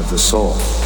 of the soul.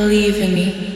Believe in me.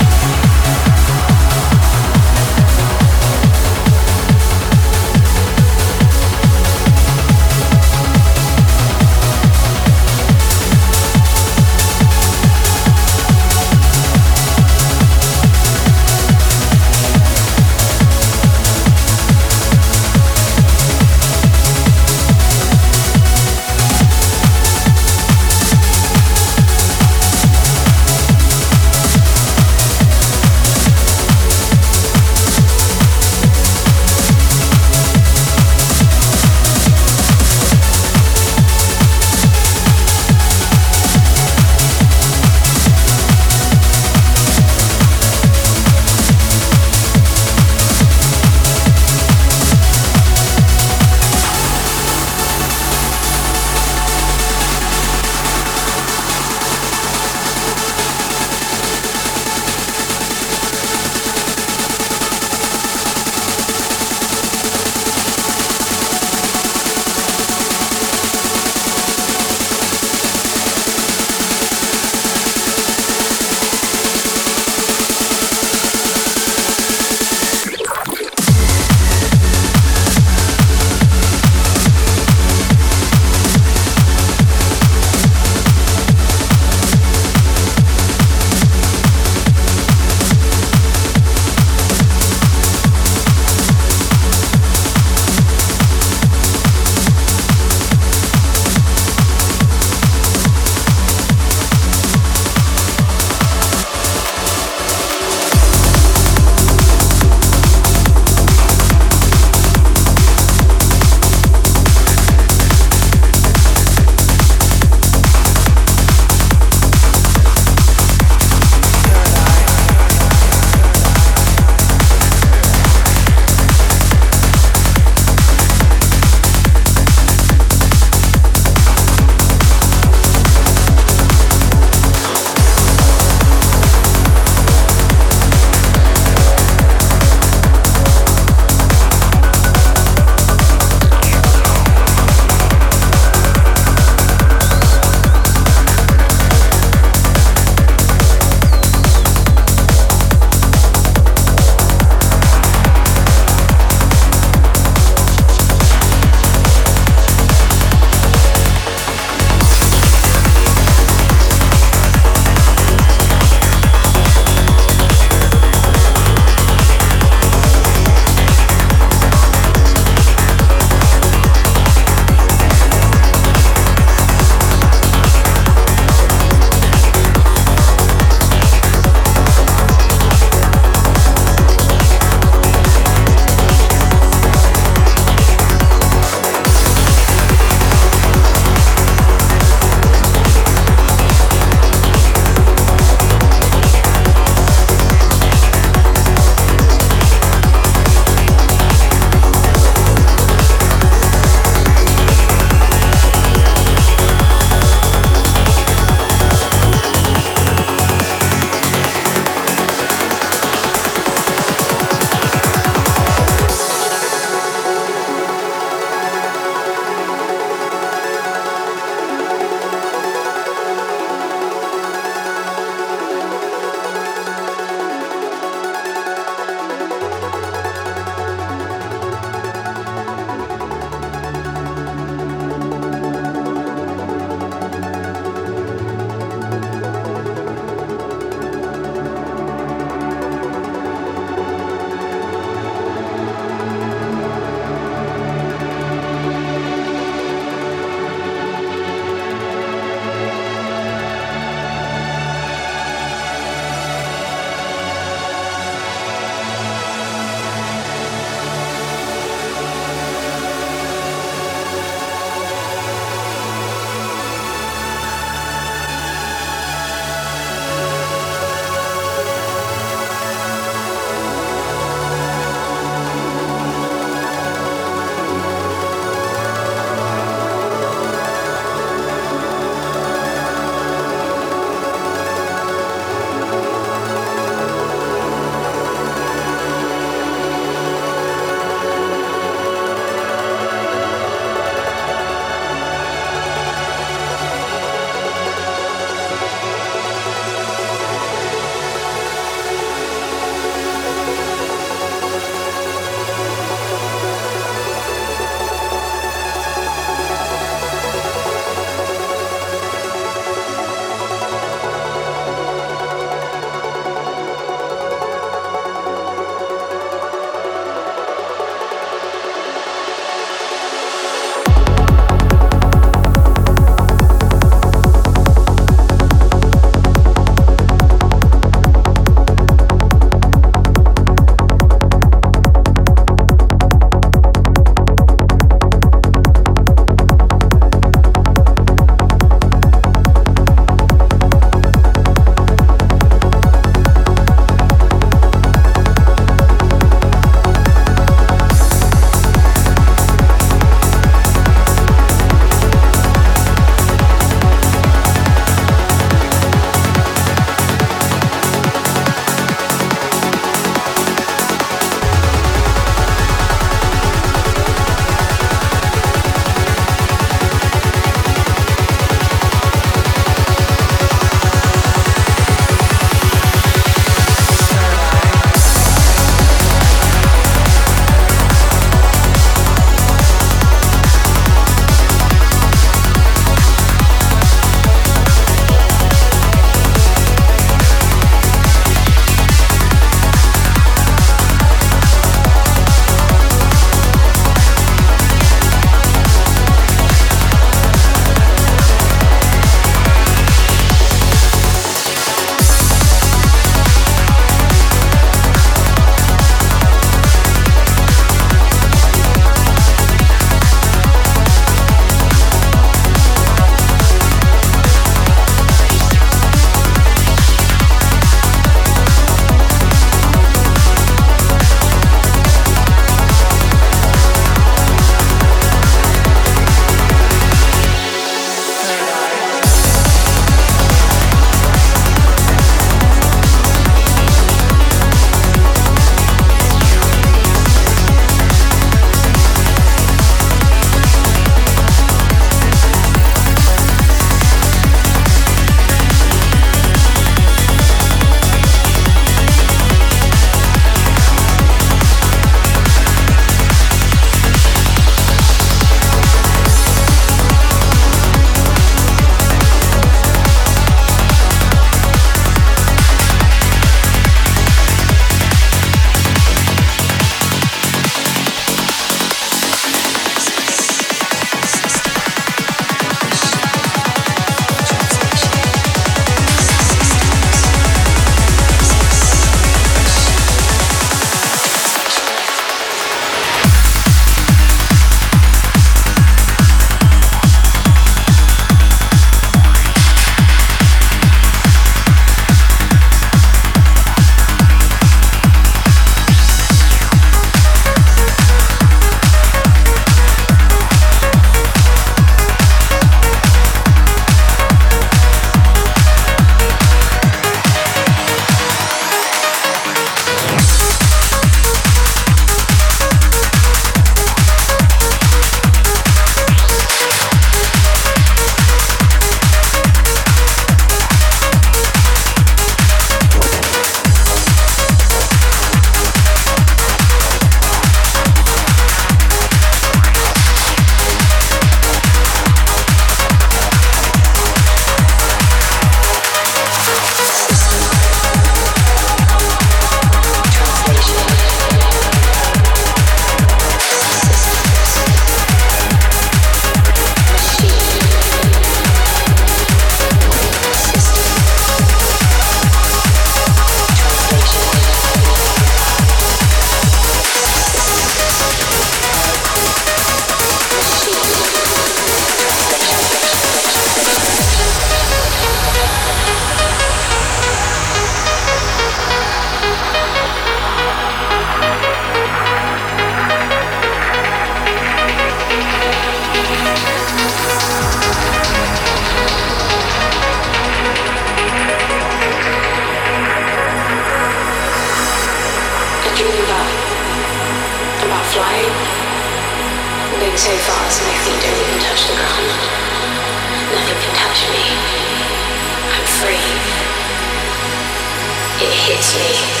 It hits me